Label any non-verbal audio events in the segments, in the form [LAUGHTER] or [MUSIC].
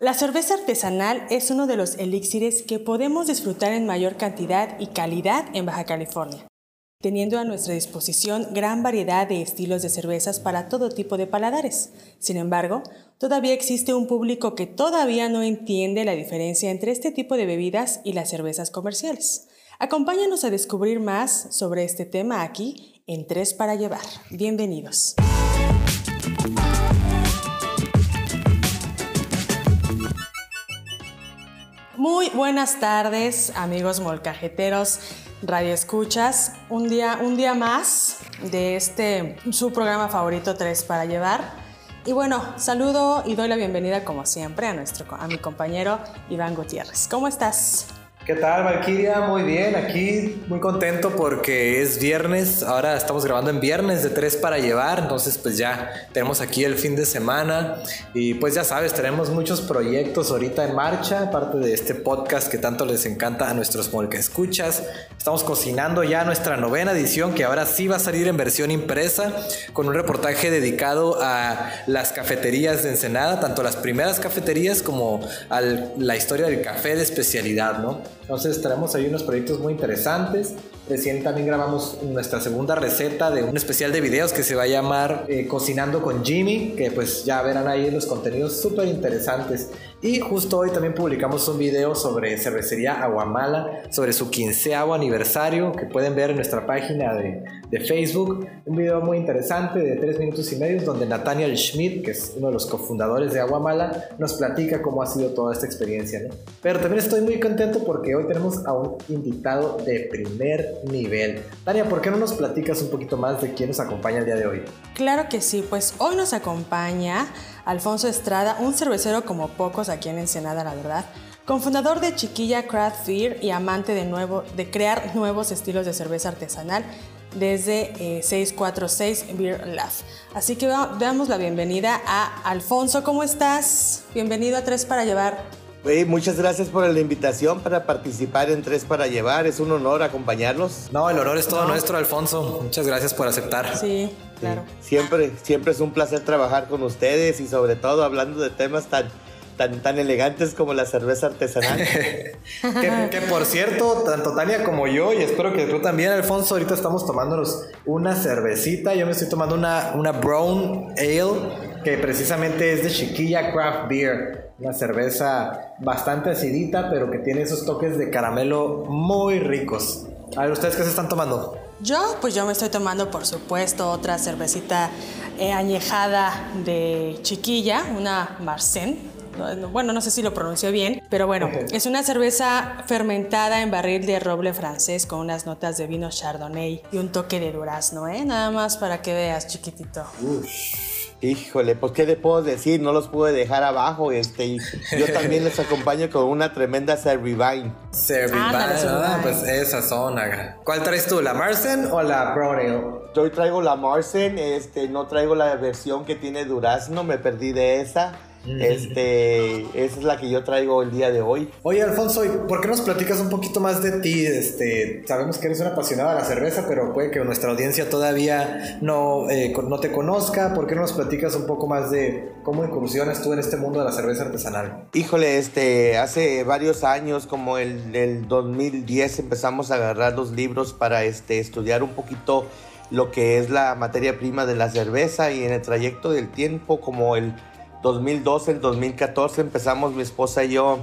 La cerveza artesanal es uno de los elixires que podemos disfrutar en mayor cantidad y calidad en Baja California, teniendo a nuestra disposición gran variedad de estilos de cervezas para todo tipo de paladares. Sin embargo, todavía existe un público que todavía no entiende la diferencia entre este tipo de bebidas y las cervezas comerciales. Acompáñanos a descubrir más sobre este tema aquí en Tres para Llevar. Bienvenidos. Muy buenas tardes, amigos molcajeteros, radioescuchas. Un día, un día más de este su programa favorito 3 para llevar. Y bueno, saludo y doy la bienvenida como siempre a nuestro a mi compañero Iván Gutiérrez. ¿Cómo estás? ¿Qué tal, Valkyria? Muy bien, aquí muy contento porque es viernes. Ahora estamos grabando en viernes de tres para llevar. Entonces, pues ya tenemos aquí el fin de semana. Y pues ya sabes, tenemos muchos proyectos ahorita en marcha, aparte de este podcast que tanto les encanta a nuestros molca escuchas. Estamos cocinando ya nuestra novena edición, que ahora sí va a salir en versión impresa, con un reportaje dedicado a las cafeterías de Ensenada, tanto las primeras cafeterías como a la historia del café de especialidad, ¿no? Entonces tenemos ahí unos proyectos muy interesantes. Recién también grabamos nuestra segunda receta de un especial de videos que se va a llamar eh, Cocinando con Jimmy, que pues ya verán ahí los contenidos súper interesantes. Y justo hoy también publicamos un video sobre cervecería Aguamala, sobre su quinceavo aniversario, que pueden ver en nuestra página de, de Facebook. Un video muy interesante de tres minutos y medio, donde Nathaniel Schmidt, que es uno de los cofundadores de Aguamala, nos platica cómo ha sido toda esta experiencia. ¿no? Pero también estoy muy contento porque hoy tenemos a un invitado de primer nivel. Tania, ¿por qué no nos platicas un poquito más de quién nos acompaña el día de hoy? Claro que sí, pues hoy nos acompaña Alfonso Estrada, un cervecero como pocos aquí en Ensenada, la verdad, cofundador de Chiquilla Craft Beer y amante de, nuevo, de crear nuevos estilos de cerveza artesanal desde 646 eh, Beer Lab. Así que damos la bienvenida a Alfonso, ¿cómo estás? Bienvenido a Tres para Llevar muchas gracias por la invitación para participar en Tres para Llevar. Es un honor acompañarlos. No, el honor es todo nuestro, Alfonso. Muchas gracias por aceptar. Sí, claro. Siempre, siempre es un placer trabajar con ustedes y sobre todo hablando de temas tan, tan, tan elegantes como la cerveza artesanal. [LAUGHS] que, por cierto, tanto Tania como yo, y espero que tú también, Alfonso, ahorita estamos tomándonos una cervecita. Yo me estoy tomando una, una Brown Ale, que precisamente es de Chiquilla Craft Beer. Una cerveza bastante acidita, pero que tiene esos toques de caramelo muy ricos. A ver, ¿ustedes qué se están tomando? Yo, pues yo me estoy tomando, por supuesto, otra cervecita eh, añejada de chiquilla, una Marcen. Bueno, no sé si lo pronuncio bien, pero bueno, es una cerveza fermentada en barril de roble francés con unas notas de vino chardonnay y un toque de durazno, ¿eh? Nada más para que veas, chiquitito. Híjole, pues qué le puedo decir, no los pude dejar abajo, este, yo también les acompaño con una tremenda Servivine. Servivine, ah, pues esa zona. ¿Cuál traes tú, la Marsen o la Brown Yo traigo la Marsen, este, no traigo la versión que tiene durazno, me perdí de esa. Este, esa es la que yo traigo el día de hoy. Oye, Alfonso, ¿por qué nos platicas un poquito más de ti? Este, sabemos que eres un apasionado de la cerveza, pero puede que nuestra audiencia todavía no, eh, no te conozca. ¿Por qué no nos platicas un poco más de cómo incursionas tú en este mundo de la cerveza artesanal? Híjole, este, hace varios años, como el, el 2010, empezamos a agarrar los libros para este, estudiar un poquito lo que es la materia prima de la cerveza y en el trayecto del tiempo, como el 2012, el 2014 empezamos mi esposa y yo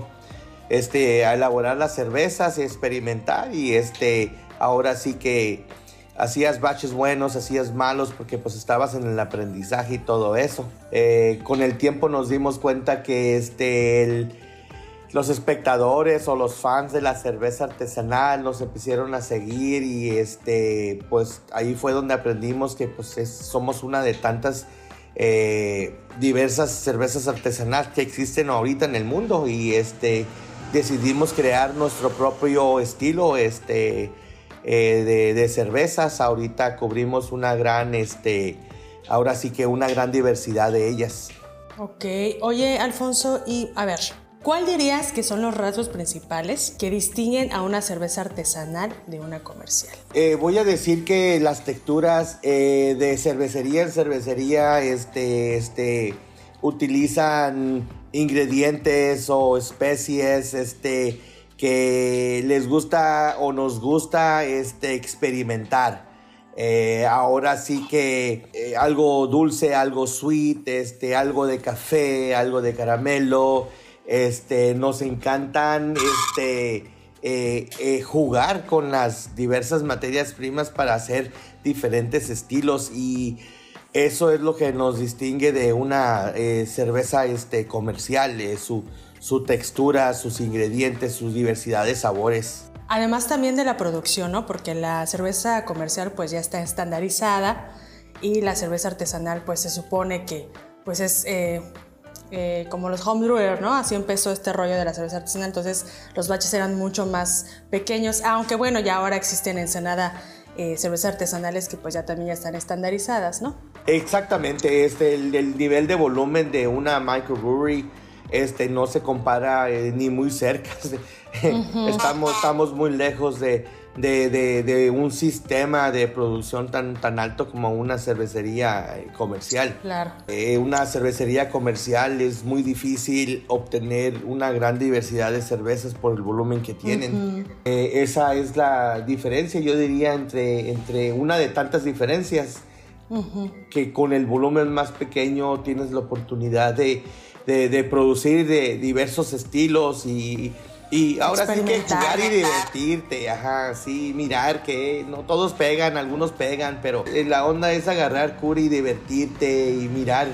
este, a elaborar las cervezas y experimentar y este, ahora sí que hacías baches buenos, hacías malos porque pues estabas en el aprendizaje y todo eso. Eh, con el tiempo nos dimos cuenta que este, los espectadores o los fans de la cerveza artesanal nos empezaron a seguir y este, pues ahí fue donde aprendimos que pues somos una de tantas eh, diversas cervezas artesanales que existen ahorita en el mundo y este, decidimos crear nuestro propio estilo este, eh, de, cervezas. Ahorita cubrimos una gran, este, ahora sí que una gran diversidad de ellas. Ok, oye Alfonso, y a ver, ¿Cuál dirías que son los rasgos principales que distinguen a una cerveza artesanal de una comercial? Eh, voy a decir que las texturas eh, de cervecería en cervecería este, este, utilizan ingredientes o especies este, que les gusta o nos gusta este, experimentar. Eh, ahora sí que algo dulce, algo sweet, este, algo de café, algo de caramelo. Este, nos encantan este, eh, jugar con las diversas materias primas para hacer diferentes estilos y eso es lo que nos distingue de una cerveza este, comercial, su, textura, sus ingredientes, su diversidad de sabores. Además también de la producción, ¿no? Porque la cerveza comercial pues ya está estandarizada y la cerveza artesanal pues se supone que pues es eh, eh, como los homebrewers, ¿no? Así empezó este rollo de la cerveza artesanal, entonces los baches eran mucho más pequeños, aunque bueno, ya ahora existen en Ensenada eh, cervezas artesanales que pues ya también ya están estandarizadas, ¿no? Exactamente, este, el, nivel de volumen de una microbrewery este, no se compara ni muy cerca. [LAUGHS] estamos, estamos muy lejos de, de, un sistema de producción tan, tan alto como una cervecería eh, comercial. Claro. Eh, una cervecería comercial es muy difícil obtener una gran diversidad de cervezas por el volumen que tienen. Eh, esa es la diferencia, yo diría, entre, entre una de tantas diferencias. Que con el volumen más pequeño tienes la oportunidad de, de producir de diversos estilos y, y ahora sí que jugar y divertirte, ajá, sí, mirar que no todos pegan, algunos pegan, pero la onda es agarrar cura y divertirte y mirar,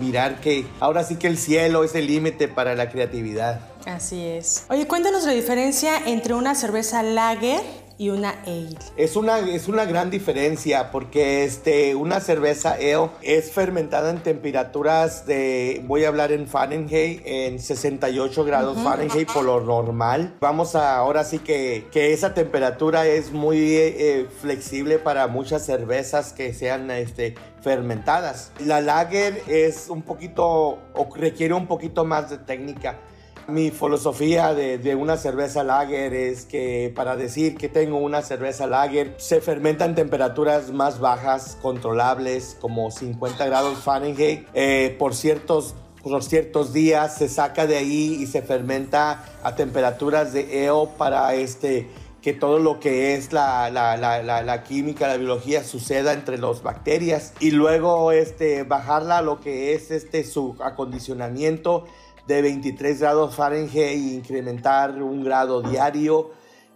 mirar que ahora sí que el cielo es el límite para la creatividad. Así es. Oye, cuéntanos la diferencia entre una cerveza lager y una ale. Es una, es una gran diferencia porque este, una cerveza ale es fermentada en temperaturas de, voy a hablar en Fahrenheit, en 68 grados Fahrenheit por lo normal. Vamos a, ahora sí que, que esa temperatura es muy eh, flexible para muchas cervezas que sean este, fermentadas. La lager es un poquito, o requiere un poquito más de técnica mi filosofía de, una cerveza lager es que para decir que tengo una cerveza lager se fermenta en temperaturas más bajas, controlables, como 50 grados Fahrenheit, eh, por ciertos por ciertos días se saca de ahí y se fermenta a temperaturas de EO para este que todo lo que es la, la, la, la, química, la biología suceda entre las bacterias. Y luego este, bajarla a lo que es este, su acondicionamiento de 23 grados Fahrenheit e incrementar un grado diario.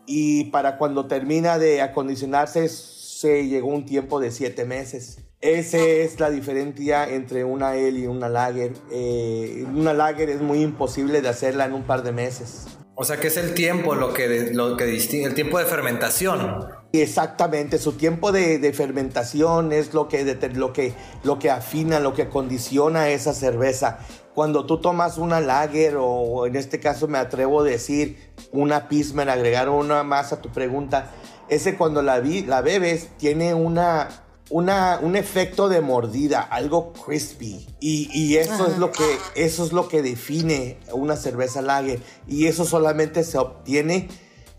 Y para cuando termina de acondicionarse, se llegó un tiempo de 7 meses. Esa es la diferencia entre una L y una Lager. Eh, una Lager es muy imposible de hacerla en un par de meses. O sea que es el tiempo lo que, lo que distingue, el tiempo de fermentación. Exactamente, su tiempo de, fermentación es lo que, lo, que, lo que afina, lo que condiciona esa cerveza. Cuando tú tomas una lager o en este caso me atrevo a decir una Pismer, agregar una más a tu pregunta, ese cuando la, la bebes tiene una una, un efecto de mordida, algo crispy. Y, eso, es lo que, eso es lo que define una cerveza lager. Y eso solamente se obtiene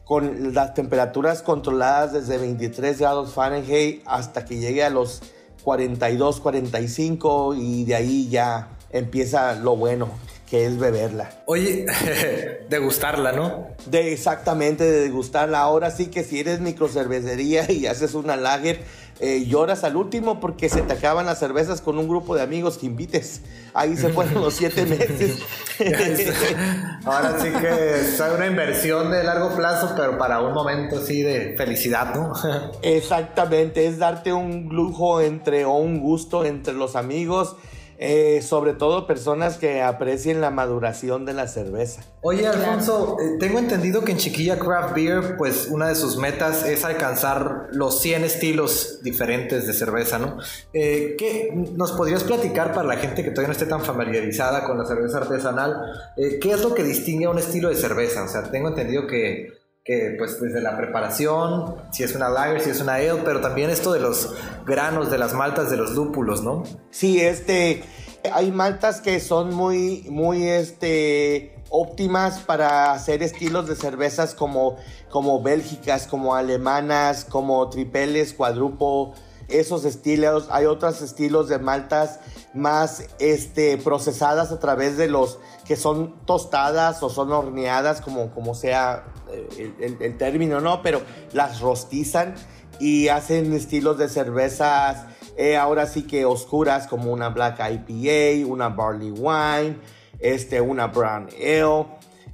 con las temperaturas controladas desde 23 grados Fahrenheit hasta que llegue a los 42, 45 y de ahí ya empieza lo bueno que es beberla. Oye, [LAUGHS] degustarla, ¿no? De exactamente, de degustarla. Ahora sí que si eres microcervecería y haces una lager, eh, lloras al último porque se te acaban las cervezas con un grupo de amigos que invites. Ahí se fueron los siete [LAUGHS] meses. [LAUGHS] Ahora sí que es una inversión de largo plazo, pero para un momento así de felicidad, ¿no? Exactamente, es darte un lujo entre o un gusto entre los amigos eh, sobre todo personas que aprecien la maduración de la cerveza. Oye, Alfonso, eh, tengo entendido que en Chiquilla Craft Beer, pues una de sus metas es alcanzar los 100 estilos diferentes de cerveza, ¿no? Eh, ¿Qué nos podrías platicar para la gente que todavía no esté tan familiarizada con la cerveza artesanal? ¿Qué es lo que distingue a un estilo de cerveza? O sea, tengo entendido que que pues desde la preparación, si es una lager, si es una ale, pero también esto de los granos, de las maltas, de los lúpulos, ¿no? Sí, este, hay maltas que son muy, muy, este, óptimas para hacer estilos de cervezas como, como bélgicas, como alemanas, como tripeles, cuadrupo, esos estilos. Hay otros estilos de maltas más este, procesadas a través de los que son tostadas o son horneadas, como, como sea el, término, ¿no? Pero las rostizan y hacen estilos de cervezas eh, ahora sí que oscuras como una Black IPA, una Barley Wine, este, una Brown Ale.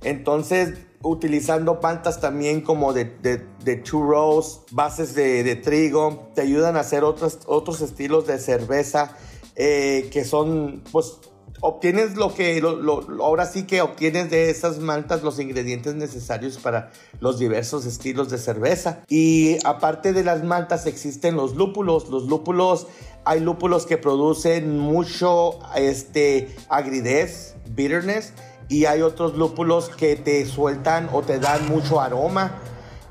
Entonces, utilizando pantas también como de, de, de bases de, de, trigo, te ayudan a hacer otros, otros estilos de cerveza eh, que son, pues, obtienes lo que, ahora sí que obtienes de esas maltas los ingredientes necesarios para los diversos estilos de cerveza. Y aparte de las maltas existen los lúpulos. Los lúpulos, hay lúpulos que producen mucho este, agridez, bitterness, y hay otros lúpulos que te sueltan o te dan mucho aroma.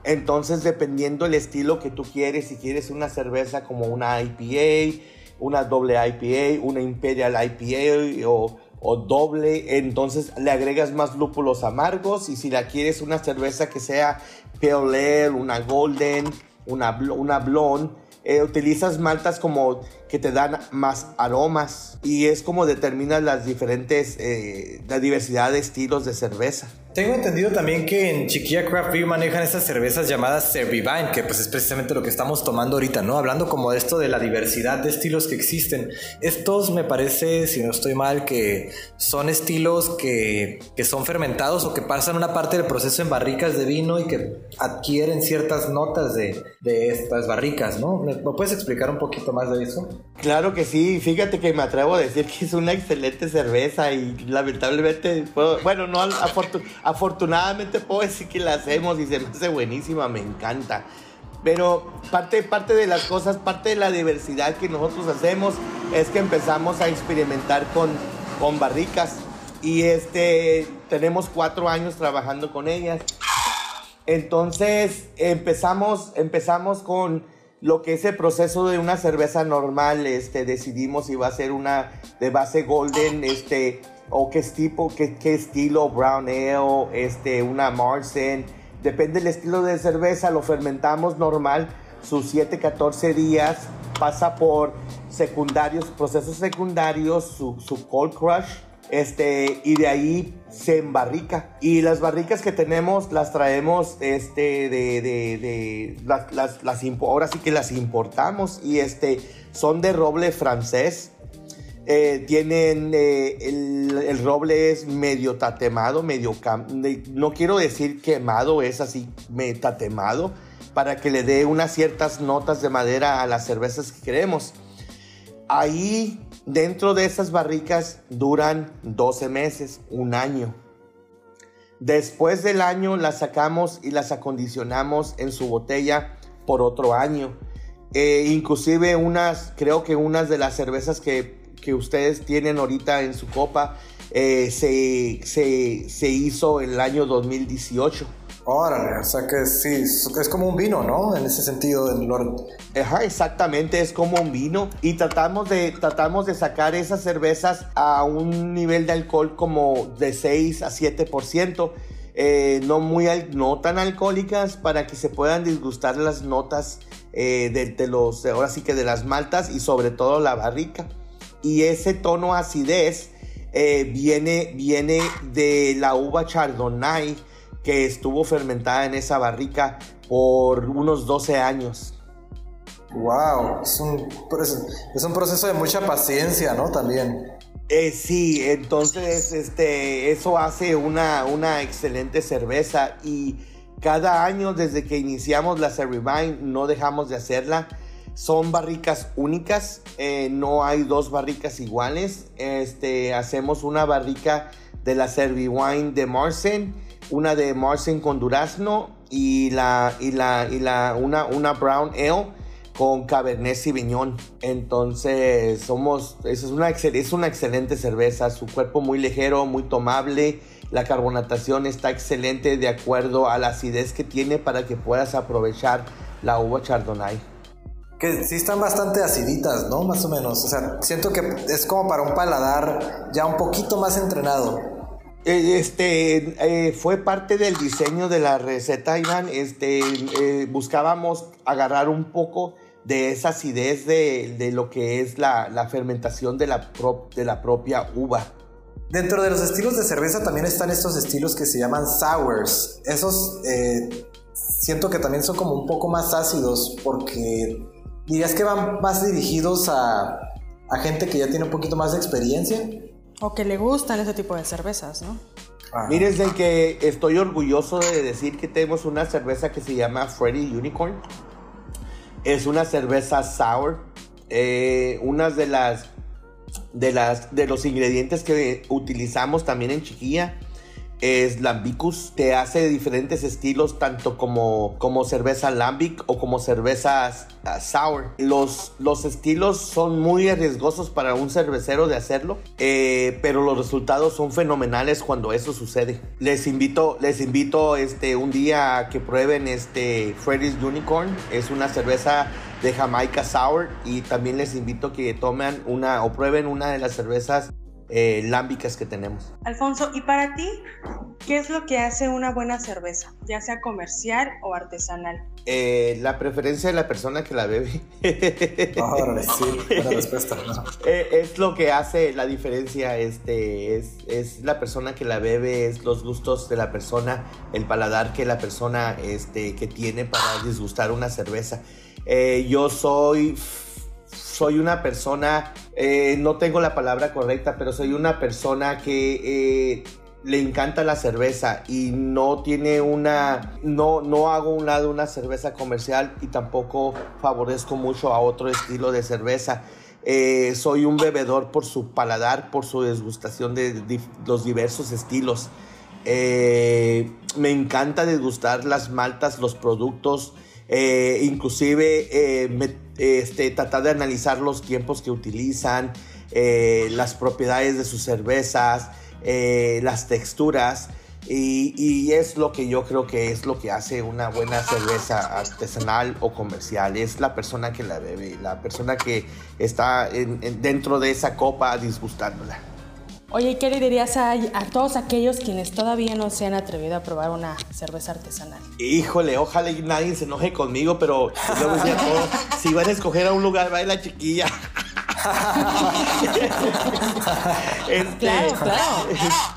Entonces, dependiendo el estilo que tú quieres, si quieres una cerveza como una IPA, una doble IPA, una Imperial IPA o, doble, entonces le agregas más lúpulos amargos y si la quieres una cerveza que sea Pale Ale, una Golden, una, una Blonde, eh, utilizas maltas como que te dan más aromas y es como determinas las diferentes, eh, la diversidad de estilos de cerveza. Tengo entendido también que en Chiquilla Craft Beer manejan esas cervezas llamadas Servivine, que pues es precisamente lo que estamos tomando ahorita, ¿no? Hablando como de esto de la diversidad de estilos que existen. Estos me parece, si no estoy mal, que son estilos que, que son fermentados o que pasan una parte del proceso en barricas de vino y que adquieren ciertas notas de, de estas barricas, ¿no? ¿Me, puedes explicar un poquito más de eso? Claro que sí, fíjate que me atrevo a decir que es una excelente cerveza y lamentablemente, bueno, no afortunadamente Afortunadamente puedo decir que la hacemos y se me hace buenísima, me encanta. Pero parte, parte de las cosas, parte de la diversidad que nosotros hacemos es que empezamos a experimentar con, con barricas. Y este, tenemos cuatro años trabajando con ellas. Entonces empezamos, empezamos con lo que es el proceso de una cerveza normal. Este, decidimos si va a ser una de base golden, este, o qué tipo, qué, qué estilo, brown ale, este, una Marsen. Depende del estilo de cerveza, lo fermentamos normal, sus 7, 14 días, pasa por secundarios, procesos secundarios, su, su cold crush, este, y de ahí se embarrica. Y las barricas que tenemos las traemos, este, de, de, las, las, ahora sí que las importamos y este, son de roble francés eh, tienen eh, el, roble es medio tatemado, medio no quiero decir quemado, es así tatemado para que le dé unas ciertas notas de madera a las cervezas que queremos. Ahí dentro de esas barricas duran 12 meses, un año. Después del año las sacamos y las acondicionamos en su botella por otro año. Eh, inclusive unas, creo que unas de las cervezas que que ustedes tienen ahorita en su copa eh, se, se, se, hizo el año 2018. Órale, o sea que sí, es como un vino, ¿no? En ese sentido, del Ajá, exactamente, es como un vino. Y tratamos de, tratamos de sacar esas cervezas a un nivel de alcohol como de 6 a 7%. Eh, no, muy, no tan alcohólicas para que se puedan disgustar las notas eh, de, de, los, ahora sí que de las maltas y sobre todo la barrica y ese tono acidez eh, viene, viene de la uva chardonnay que estuvo fermentada en esa barrica por unos 12 años. Wow, es un, es un proceso de mucha paciencia, ¿no? También. Eh, sí, entonces este, eso hace una, una excelente cerveza y cada año desde que iniciamos la Cervivine no dejamos de hacerla son barricas únicas, eh, no hay dos barricas iguales. Este, hacemos una barrica de la Serviwine de Marsen, una de Marsen con durazno y, la, y, la, y la, una, una Brown Ale con Cabernet Sauvignon. Entonces, somos, es una, es una excelente cerveza, su cuerpo muy ligero, muy tomable. La carbonatación está excelente de acuerdo a la acidez que tiene para que puedas aprovechar la uva Chardonnay que sí están bastante aciditas, ¿no? Más o menos. O sea, siento que es como para un paladar ya un poquito más entrenado. Eh, este eh, fue parte del diseño de la receta, Iván. Este eh, buscábamos agarrar un poco de esa acidez de, lo que es la, fermentación de la, de la propia uva. Dentro de los estilos de cerveza también están estos estilos que se llaman sours. Esos siento que también son como un poco más ácidos porque dirías que van más dirigidos a, a gente que ya tiene un poquito más de experiencia. O que le gustan ese tipo de cervezas, ¿no? Miren, de que estoy orgulloso de decir que tenemos una cerveza que se llama Freddy Unicorn. Es una cerveza sour. Eh, una de las, de las de los ingredientes que utilizamos también en Chiquilla es Lambicus. Te hace diferentes estilos, tanto como, como cerveza Lambic o como cerveza ah, sour. Los, los estilos son muy arriesgosos para un cervecero de hacerlo, eh, pero los resultados son fenomenales cuando eso sucede. Les invito, les invito este, un día a que prueben este Freddy's Unicorn. Es una cerveza de Jamaica Sour y también les invito a que tomen una o prueben una de las cervezas eh, lámbicas que tenemos. Alfonso, ¿y para ti qué es lo que hace una buena cerveza, ya sea comercial o artesanal? Eh, la preferencia de la persona que la bebe. [LAUGHS] sí, buena respuesta. [LAUGHS] Eh, es lo que hace la diferencia, este, es, es, la persona que la bebe, es los gustos de la persona, el paladar que la persona este, que tiene para disgustar una cerveza. yo soy soy una persona, eh, no tengo la palabra correcta, pero soy una persona que eh, le encanta la cerveza y no tiene una, no, no hago un lado una cerveza comercial y tampoco favorezco mucho a otro estilo de cerveza. Eh, soy un bebedor por su paladar, por su desgustación de, los diversos estilos. me encanta degustar las maltas, los productos, inclusive me este, tratar de analizar los tiempos que utilizan, eh, las propiedades de sus cervezas, eh, las texturas. Y, es lo que yo creo que es lo que hace una buena cerveza artesanal o comercial. Es la persona que la bebe, la persona que está dentro de esa copa disgustándola. Oye, ¿qué le dirías a, todos aquellos quienes todavía no se han atrevido a probar una cerveza artesanal? Híjole, ojalá nadie se enoje conmigo, pero todo, si van a escoger a un lugar, va la chiquilla. Este, claro, claro.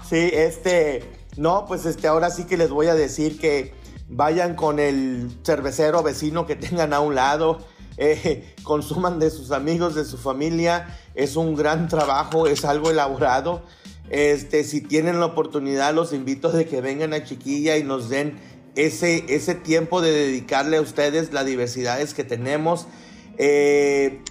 Sí, este, no, pues este, ahora sí que les voy a decir que vayan con el cervecero vecino que tengan a un lado. Eh, [LAUGHS] consuman de sus amigos, de su familia. Es un gran trabajo, es algo elaborado. Este, si tienen la oportunidad, los invito a que vengan a Chiquilla y nos den ese, ese tiempo de dedicarle a ustedes las diversidades que tenemos. Eh,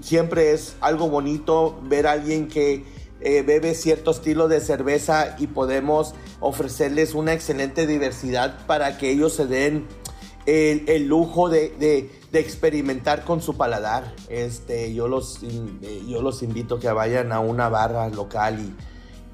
siempre es algo bonito ver a alguien que eh, bebe cierto estilo de cerveza y podemos ofrecerles una excelente diversidad para que ellos se den el, lujo de, experimentar con su paladar. Este, yo, los, eh, yo los invito a que vayan a una barra local y,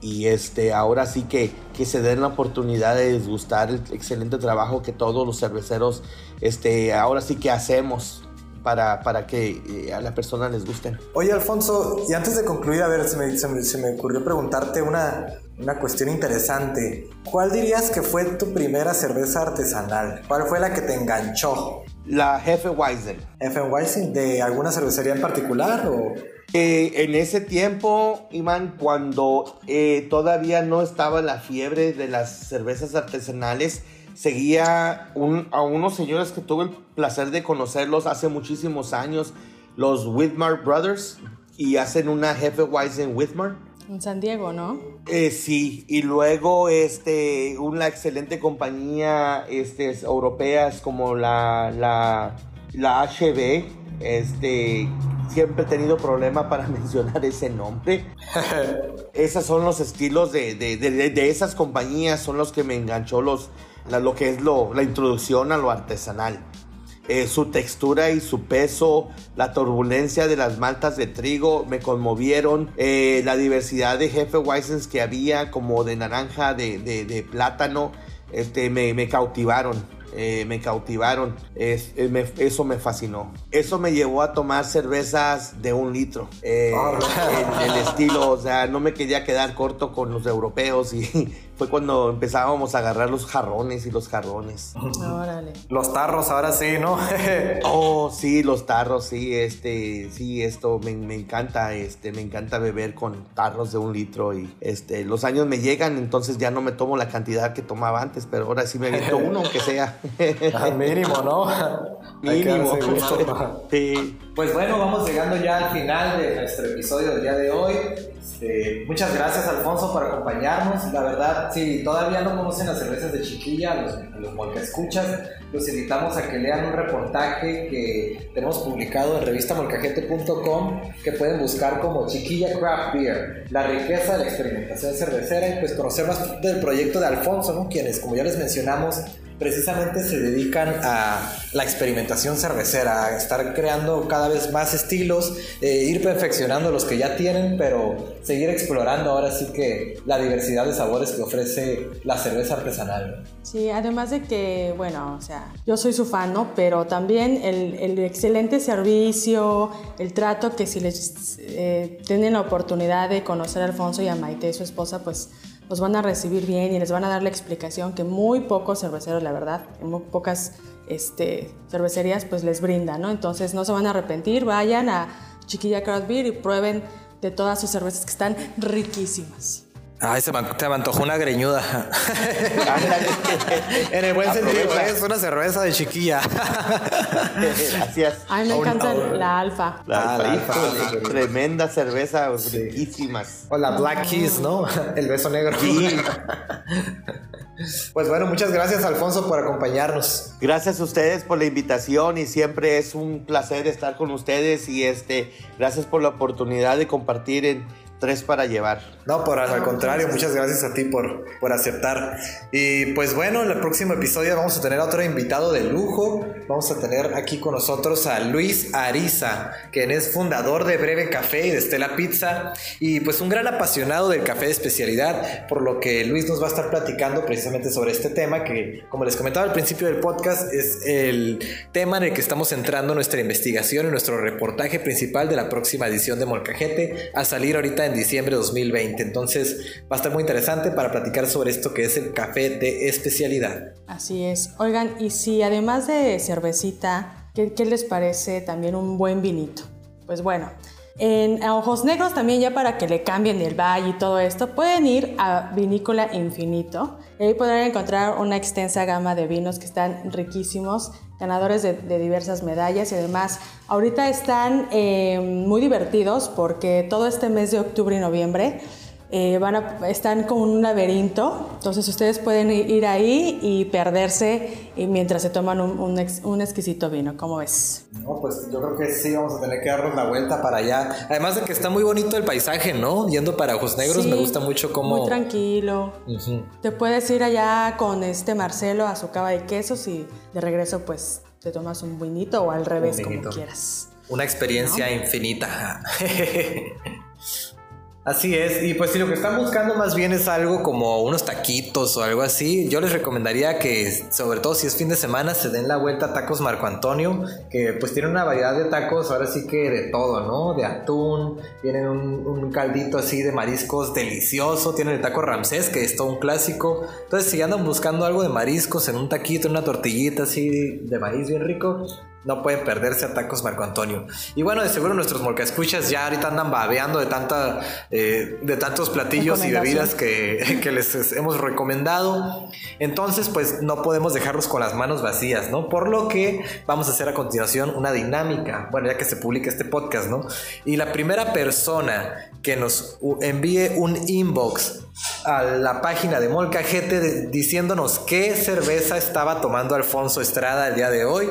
y este, ahora sí que, que se den la oportunidad de disgustar el excelente trabajo que todos los cerveceros este, ahora sí que hacemos para, para que eh, a la persona les gusten. Oye, Alfonso, y antes de concluir, a ver, se me, se me, ocurrió preguntarte una, una cuestión interesante. ¿Cuál dirías que fue tu primera cerveza artesanal? ¿Cuál fue la que te enganchó? La Jefe Weizen. ¿Jefe Weizen? ¿De alguna cervecería en particular o...? Eh, en ese tiempo, Iman, cuando eh, todavía no estaba la fiebre de las cervezas artesanales, seguía a unos señores que tuve el placer de conocerlos hace muchísimos años, los Whitmar Brothers, y hacen una Jefe en Whitmar. En San Diego, ¿no? Eh, sí, y luego este, una excelente compañía este, europeas como la, la, la HB, este, siempre he tenido problema para [LAUGHS] mencionar ese nombre. [LAUGHS] Esos son los estilos de, de, de, esas compañías, son los que me enganchó los, lo que es lo, la introducción a lo artesanal. Eh, su textura y su peso, la turbulencia de las maltas de trigo me conmovieron, eh, la diversidad de jefe Weissens que había, como de naranja, de, de, plátano, este, me, me cautivaron. Eh, me cautivaron. eso me fascinó. Eso me llevó a tomar cervezas de un litro. Eh, ah. el estilo, o sea, no me quería quedar corto con los europeos y fue cuando empezábamos a agarrar los jarrones y los jarrones. Órale. Los tarros, ahora sí, ¿no? [LAUGHS] oh, sí, los tarros, sí, este, sí, esto me, me, encanta, este, me encanta beber con tarros de un litro y este, los años me llegan, entonces ya no me tomo la cantidad que tomaba antes, pero ahora sí me meto [LAUGHS] uno, aunque sea. Al mínimo, ¿no? [LAUGHS] Mínimo. sí. Pues bueno, vamos llegando ya al final de nuestro episodio del día de hoy. Este, muchas gracias Alfonso por acompañarnos. La verdad, si todavía no conocen las cervezas de Chiquilla, los, los escuchas, los invitamos a que lean un reportaje que tenemos publicado en revistamolcajete.com que pueden buscar como Chiquilla Craft Beer, la riqueza de la experimentación cervecera y pues conocer más del proyecto de Alfonso, ¿no? quienes como ya les mencionamos precisamente se dedican a la experimentación cervecera, a estar creando cada vez más estilos, eh, ir perfeccionando los que ya tienen, pero seguir explorando ahora sí que la diversidad de sabores que ofrece la cerveza artesanal. Sí, además de que, bueno, o sea, yo soy su fan, ¿no? Pero también el, excelente servicio, el trato que si les eh, tienen la oportunidad de conocer a Alfonso y a Maite, su esposa, pues los van a recibir bien y les van a dar la explicación que muy pocos cerveceros, la verdad, en muy pocas este, cervecerías pues les brindan, ¿no? Entonces no se van a arrepentir, vayan a Chiquilla Craft Beer y prueben de todas sus cervezas que están riquísimas. Ay, se me, antojó una greñuda. [LAUGHS] en el buen sentido, es una cerveza de chiquilla. Gracias. A mí me encanta la alfa. La, alfa. Tremenda cerveza, riquísimas. O la Black Keys, ¿no? [LAUGHS] El beso negro. [LAUGHS] Pues bueno, muchas gracias Alfonso por acompañarnos. Gracias a ustedes por la invitación y siempre es un placer estar con ustedes y este, gracias por la oportunidad de compartir en tres para llevar. No, por al contrario, muchas gracias a ti por, por aceptar. Y pues bueno, en el próximo episodio vamos a tener a otro invitado de lujo. Vamos a tener aquí con nosotros a Luis Ariza, quien es fundador de Breve Café y de Estela Pizza. Y pues un gran apasionado del café de especialidad, por lo que Luis nos va a estar platicando precisamente sobre este tema que, como les comentaba al principio del podcast, es el tema en el que estamos centrando nuestra investigación y nuestro reportaje principal de la próxima edición de Molcajete a salir ahorita en diciembre de 2020. Entonces va a estar muy interesante para platicar sobre esto que es el café de especialidad. Así es. Oigan, y si además de cervecita, ¿qué, les parece también un buen vinito? Pues bueno, en Ojos Negros también ya para que le cambien el valle y todo esto, pueden ir a Vinícola Infinito. Ahí podrán encontrar una extensa gama de vinos que están riquísimos, ganadores de, diversas medallas y además ahorita están eh, muy divertidos porque todo este mes de octubre y noviembre eh, van a, están con un laberinto, entonces ustedes pueden ir ahí y perderse mientras se toman un, un, exquisito vino, ¿cómo ves? No, pues yo creo que sí, vamos a tener que darnos la vuelta para allá. Además de que está muy bonito el paisaje, ¿no? Yendo para Ojos Negros, me gusta mucho cómo... Muy tranquilo. Te puedes ir allá con este Marcelo a su cava de quesos y de regreso pues te tomas un vinito o al revés, como quieras. Una experiencia infinita. [LAUGHS] Así es, y pues si lo que están buscando más bien es algo como unos taquitos o algo así, yo les recomendaría que, sobre todo si es fin de semana, se den la vuelta a Tacos Marco Antonio, que pues tiene una variedad de tacos, ahora sí que de todo, ¿no? De atún, tienen un, caldito así de mariscos delicioso, tienen el taco Ramsés, que es todo un clásico. Entonces, si andan buscando algo de mariscos en un taquito, en una tortillita así de maíz bien rico, no pueden perderse a Tacos Marco Antonio. Y bueno, de seguro nuestros escuchas ya ahorita andan babeando de, tanta, eh, de tantos platillos y bebidas que, [LAUGHS] que, les hemos recomendado. Entonces, pues no podemos dejarlos con las manos vacías, ¿no? Por lo que vamos a hacer a continuación una dinámica. Bueno, ya que se publica este podcast, ¿no? Y la primera persona que nos envíe un inbox a la página de Molcajete diciéndonos qué cerveza estaba tomando Alfonso Estrada el día de hoy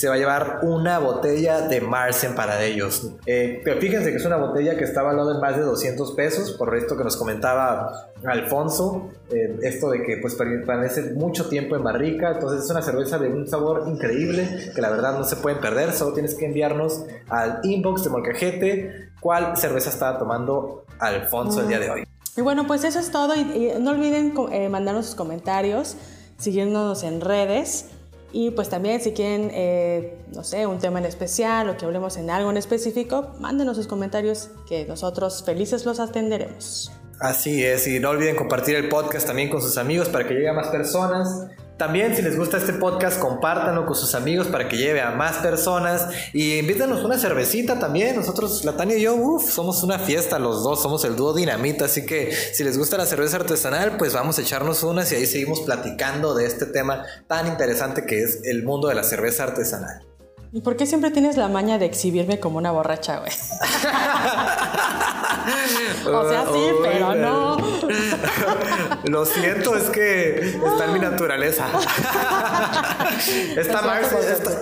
se va a llevar una botella de Marsen para ellos. Eh, pero fíjense que es una botella que está valorada en más de 200 pesos, por esto que nos comentaba Alfonso, eh, esto de que pues permanece mucho tiempo en barrica, entonces es una cerveza de un sabor increíble que la verdad no se pueden perder, solo tienes que enviarnos al inbox de Molcajete cuál cerveza estaba tomando Alfonso el día de hoy. Y bueno, pues eso es todo y, no olviden eh, mandarnos sus comentarios, siguiéndonos en redes. Y pues también si quieren, eh, no sé, un tema en especial o que hablemos en algo en específico, mándenos sus comentarios que nosotros felices los atenderemos. Así es, y no olviden compartir el podcast también con sus amigos para que llegue a más personas. También si les gusta este podcast, compártanlo con sus amigos para que lleve a más personas y invítanos una cervecita también. Nosotros, la Tania y yo, uff, somos una fiesta los dos, somos el dúo dinamita, así que si les gusta la cerveza artesanal, pues vamos a echarnos unas y ahí seguimos platicando de este tema tan interesante que es el mundo de la cerveza artesanal. ¿Y por qué siempre tienes la maña de exhibirme como una borracha, güey? [LAUGHS] [LAUGHS] o sea, sí, pero no. [LAUGHS] Lo siento, es que está en mi naturaleza. [LAUGHS] esta, Marce,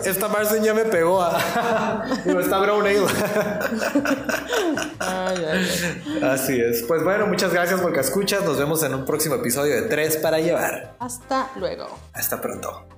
esta, Marce ya me pegó. A... Digo, está Brown Ale. Así es. Pues bueno, muchas gracias por que escuchas. Nos vemos en un próximo episodio de Tres para llevar. Hasta luego. Hasta pronto.